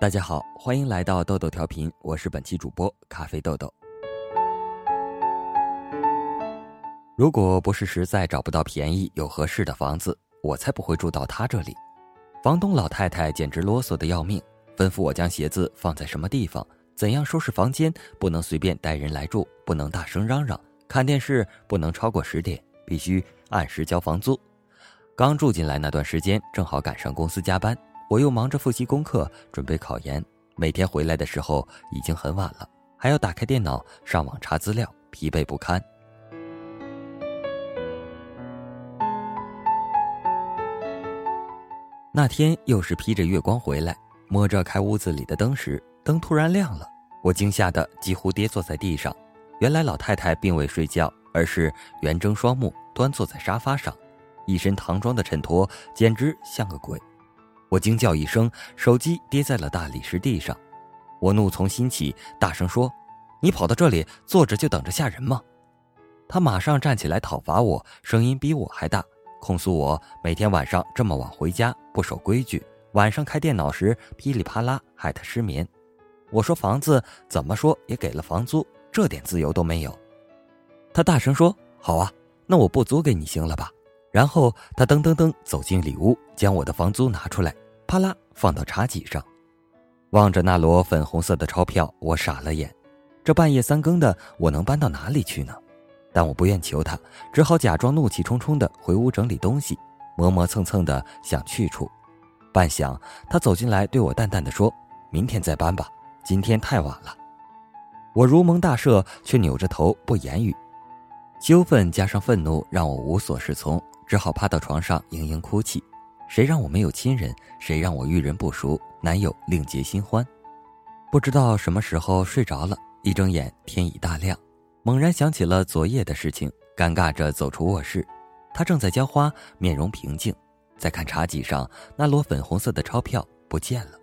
大家好，欢迎来到豆豆调频，我是本期主播咖啡豆豆。如果不是实在找不到便宜又合适的房子，我才不会住到他这里。房东老太太简直啰嗦的要命，吩咐我将鞋子放在什么地方，怎样收拾房间，不能随便带人来住，不能大声嚷嚷，看电视不能超过十点，必须按时交房租。刚住进来那段时间，正好赶上公司加班。我又忙着复习功课，准备考研。每天回来的时候已经很晚了，还要打开电脑上网查资料，疲惫不堪。那天又是披着月光回来，摸着开屋子里的灯时，灯突然亮了，我惊吓的几乎跌坐在地上。原来老太太并未睡觉，而是圆睁双目，端坐在沙发上，一身唐装的衬托，简直像个鬼。我惊叫一声，手机跌在了大理石地上。我怒从心起，大声说：“你跑到这里坐着就等着吓人吗？”他马上站起来讨伐我，声音比我还大，控诉我每天晚上这么晚回家不守规矩，晚上开电脑时噼里啪啦，害他失眠。我说：“房子怎么说也给了房租，这点自由都没有。”他大声说：“好啊，那我不租给你行了吧？”然后他噔噔噔走进里屋，将我的房租拿出来，啪啦放到茶几上，望着那摞粉红色的钞票，我傻了眼。这半夜三更的，我能搬到哪里去呢？但我不愿求他，只好假装怒气冲冲的回屋整理东西，磨磨蹭蹭的想去处。半晌，他走进来，对我淡淡的说：“明天再搬吧，今天太晚了。”我如蒙大赦，却扭着头不言语。羞愤加上愤怒，让我无所适从。只好趴到床上嘤嘤哭泣，谁让我没有亲人，谁让我遇人不熟，男友另结新欢，不知道什么时候睡着了，一睁眼天已大亮，猛然想起了昨夜的事情，尴尬着走出卧室，他正在浇花，面容平静，再看茶几上那摞粉红色的钞票不见了，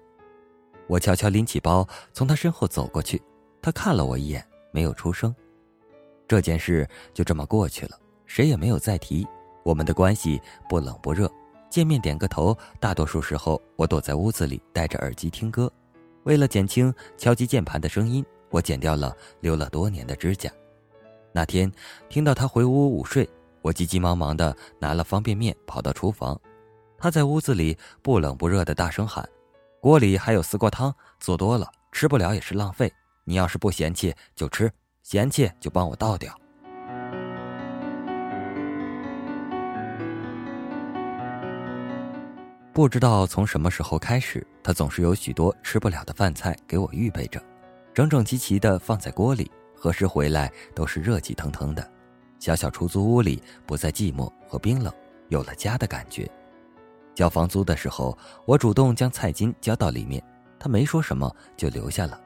我悄悄拎起包从他身后走过去，他看了我一眼，没有出声，这件事就这么过去了，谁也没有再提。我们的关系不冷不热，见面点个头。大多数时候，我躲在屋子里戴着耳机听歌。为了减轻敲击键盘的声音，我剪掉了留了多年的指甲。那天听到他回屋午睡，我急急忙忙的拿了方便面跑到厨房。他在屋子里不冷不热的大声喊：“锅里还有丝瓜汤，做多了吃不了也是浪费。你要是不嫌弃就吃，嫌弃就帮我倒掉。”不知道从什么时候开始，他总是有许多吃不了的饭菜给我预备着，整整齐齐的放在锅里，何时回来都是热气腾腾的。小小出租屋里不再寂寞和冰冷，有了家的感觉。交房租的时候，我主动将菜金交到里面，他没说什么就留下了。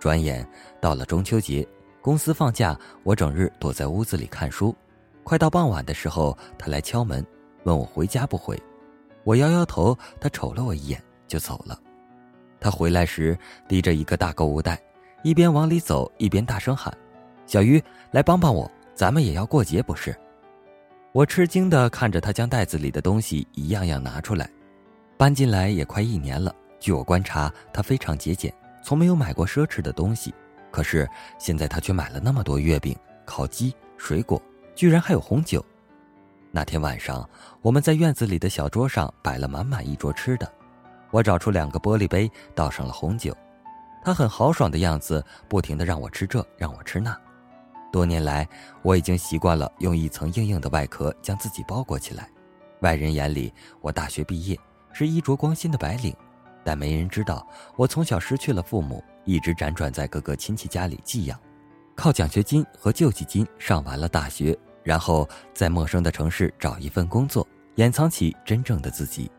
转眼到了中秋节，公司放假，我整日躲在屋子里看书。快到傍晚的时候，他来敲门，问我回家不回。我摇摇头，他瞅了我一眼就走了。他回来时提着一个大购物袋，一边往里走一边大声喊：“小鱼，来帮帮我，咱们也要过节不是？”我吃惊的看着他将袋子里的东西一样样拿出来。搬进来也快一年了，据我观察，他非常节俭，从没有买过奢侈的东西。可是现在他却买了那么多月饼、烤鸡、水果，居然还有红酒。那天晚上，我们在院子里的小桌上摆了满满一桌吃的。我找出两个玻璃杯，倒上了红酒。他很豪爽的样子，不停的让我吃这，让我吃那。多年来，我已经习惯了用一层硬硬的外壳将自己包裹起来。外人眼里，我大学毕业，是衣着光鲜的白领，但没人知道，我从小失去了父母，一直辗转在各个亲戚家里寄养，靠奖学金和救济金上完了大学。然后在陌生的城市找一份工作，掩藏起真正的自己。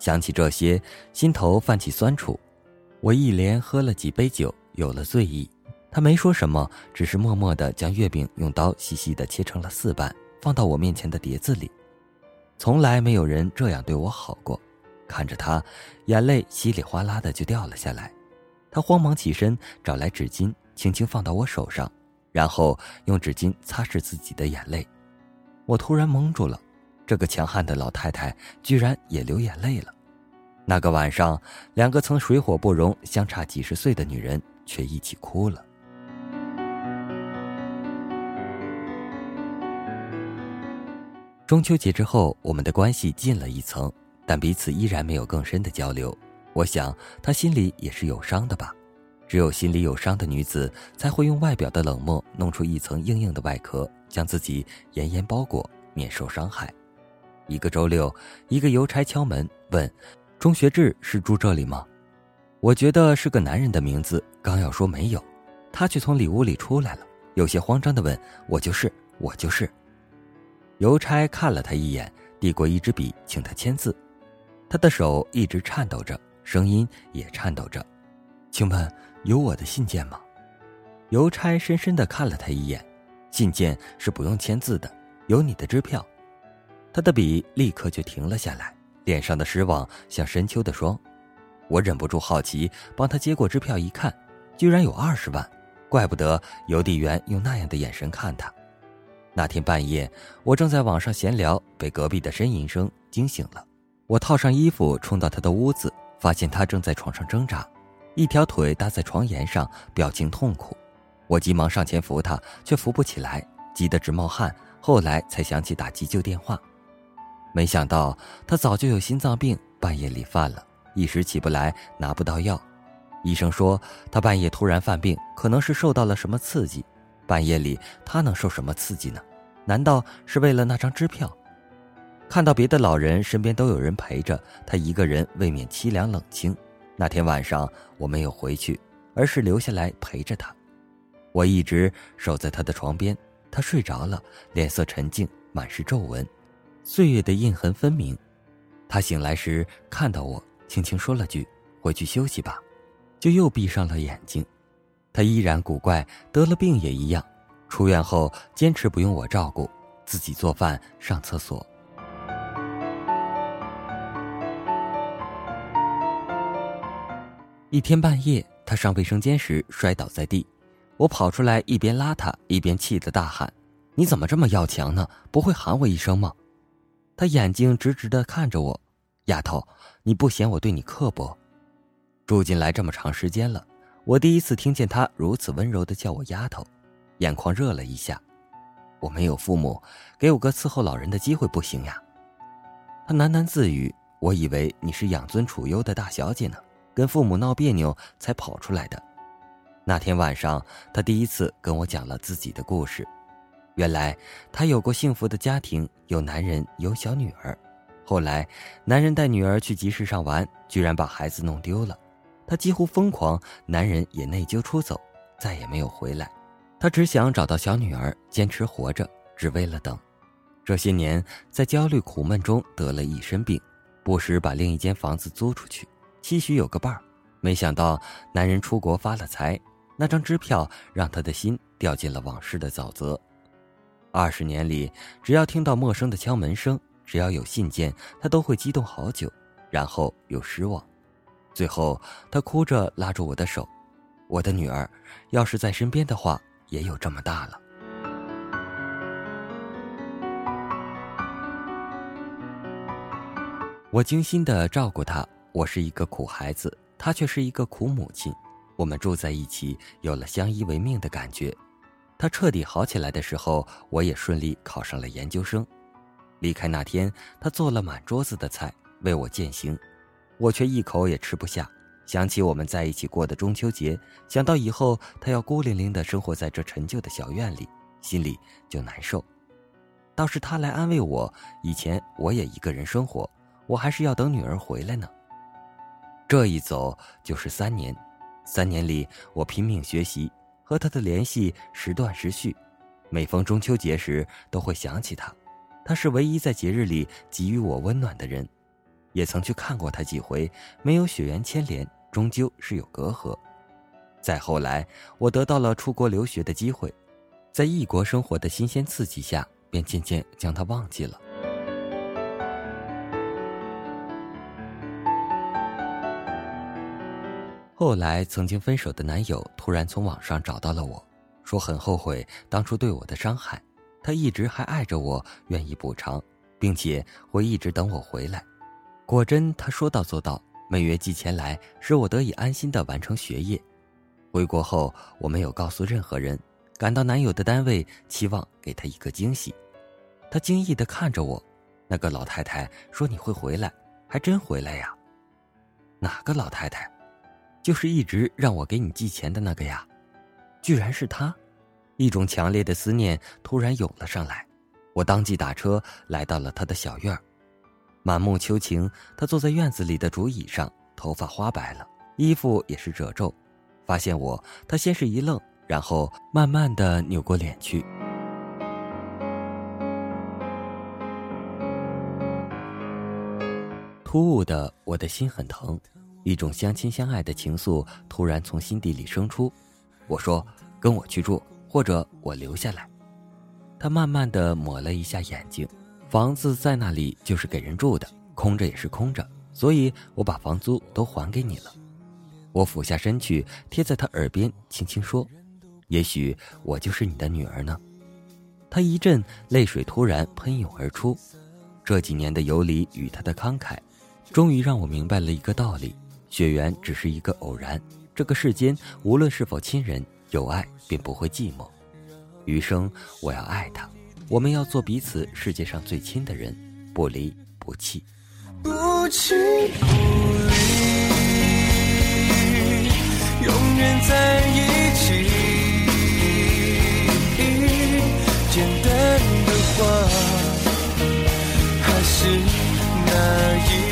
想起这些，心头泛起酸楚。我一连喝了几杯酒，有了醉意。他没说什么，只是默默地将月饼用刀细细地切成了四瓣，放到我面前的碟子里。从来没有人这样对我好过。看着他，眼泪稀里哗啦的就掉了下来。他慌忙起身找来纸巾，轻轻放到我手上。然后用纸巾擦拭自己的眼泪，我突然蒙住了，这个强悍的老太太居然也流眼泪了。那个晚上，两个曾水火不容、相差几十岁的女人却一起哭了。中秋节之后，我们的关系近了一层，但彼此依然没有更深的交流。我想，她心里也是有伤的吧。只有心里有伤的女子，才会用外表的冷漠弄出一层硬硬的外壳，将自己严严包裹，免受伤害。一个周六，一个邮差敲门问：“钟学志是住这里吗？”我觉得是个男人的名字，刚要说没有，他却从里屋里出来了，有些慌张的问：“我就是，我就是。”邮差看了他一眼，递过一支笔，请他签字。他的手一直颤抖着，声音也颤抖着，请问。有我的信件吗？邮差深深的看了他一眼，信件是不用签字的，有你的支票。他的笔立刻就停了下来，脸上的失望像深秋的霜。我忍不住好奇，帮他接过支票一看，居然有二十万，怪不得邮递员用那样的眼神看他。那天半夜，我正在网上闲聊，被隔壁的呻吟声惊醒了。我套上衣服冲到他的屋子，发现他正在床上挣扎。一条腿搭在床沿上，表情痛苦。我急忙上前扶他，却扶不起来，急得直冒汗。后来才想起打急救电话，没想到他早就有心脏病，半夜里犯了，一时起不来，拿不到药。医生说他半夜突然犯病，可能是受到了什么刺激。半夜里他能受什么刺激呢？难道是为了那张支票？看到别的老人身边都有人陪着，他一个人未免凄凉冷清。那天晚上我没有回去，而是留下来陪着他。我一直守在他的床边，他睡着了，脸色沉静，满是皱纹，岁月的印痕分明。他醒来时看到我，轻轻说了句：“回去休息吧。”就又闭上了眼睛。他依然古怪，得了病也一样。出院后坚持不用我照顾，自己做饭、上厕所。一天半夜，他上卫生间时摔倒在地，我跑出来一边拉他，一边气得大喊：“你怎么这么要强呢？不会喊我一声吗？”他眼睛直直的看着我：“丫头，你不嫌我对你刻薄？住进来这么长时间了，我第一次听见他如此温柔的叫我丫头，眼眶热了一下。我没有父母，给我个伺候老人的机会不行呀？”他喃喃自语：“我以为你是养尊处优的大小姐呢。”跟父母闹别扭才跑出来的。那天晚上，他第一次跟我讲了自己的故事。原来他有过幸福的家庭，有男人，有小女儿。后来，男人带女儿去集市上玩，居然把孩子弄丢了。他几乎疯狂，男人也内疚出走，再也没有回来。他只想找到小女儿，坚持活着，只为了等。这些年，在焦虑苦闷中得了一身病，不时把另一间房子租出去。期许有个伴儿，没想到男人出国发了财，那张支票让他的心掉进了往事的沼泽。二十年里，只要听到陌生的敲门声，只要有信件，他都会激动好久，然后又失望。最后，他哭着拉住我的手：“我的女儿，要是在身边的话，也有这么大了。”我精心的照顾她。我是一个苦孩子，她却是一个苦母亲。我们住在一起，有了相依为命的感觉。她彻底好起来的时候，我也顺利考上了研究生。离开那天，她做了满桌子的菜为我饯行，我却一口也吃不下。想起我们在一起过的中秋节，想到以后她要孤零零的生活在这陈旧的小院里，心里就难受。倒是她来安慰我，以前我也一个人生活，我还是要等女儿回来呢。这一走就是三年，三年里我拼命学习，和他的联系时断时续。每逢中秋节时，都会想起他，他是唯一在节日里给予我温暖的人。也曾去看过他几回，没有血缘牵连，终究是有隔阂。再后来，我得到了出国留学的机会，在异国生活的新鲜刺激下，便渐渐将他忘记了。后来，曾经分手的男友突然从网上找到了我，说很后悔当初对我的伤害，他一直还爱着我，愿意补偿，并且会一直等我回来。果真，他说到做到，每月寄钱来，使我得以安心的完成学业。回国后，我没有告诉任何人，赶到男友的单位，期望给他一个惊喜。他惊异的看着我，那个老太太说：“你会回来，还真回来呀？”哪个老太太？就是一直让我给你寄钱的那个呀，居然是他！一种强烈的思念突然涌了上来，我当即打车来到了他的小院儿。满目秋晴，他坐在院子里的竹椅上，头发花白了，衣服也是褶皱。发现我，他先是一愣，然后慢慢的扭过脸去。突兀的，我的心很疼，一种相亲相爱的情愫突然从心底里生出。我说：“跟我去住，或者我留下来。”他慢慢的抹了一下眼睛，房子在那里就是给人住的，空着也是空着，所以我把房租都还给你了。我俯下身去，贴在他耳边轻轻说：“也许我就是你的女儿呢。”他一阵泪水突然喷涌而出，这几年的游离与他的慷慨。终于让我明白了一个道理：血缘只是一个偶然。这个世间，无论是否亲人，有爱便不会寂寞。余生我要爱他，我们要做彼此世界上最亲的人，不离不弃。不弃不离，永远在一起。简单的话，还是那一。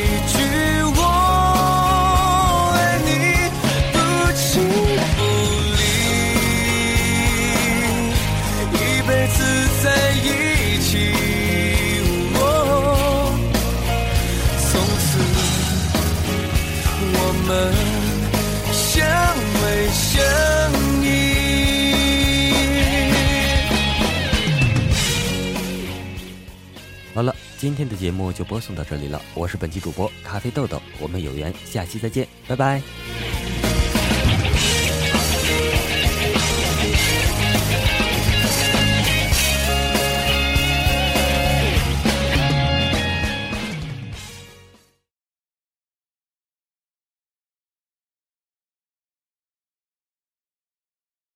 今天的节目就播送到这里了。我是本期主播咖啡豆豆，我们有缘下期再见，拜拜。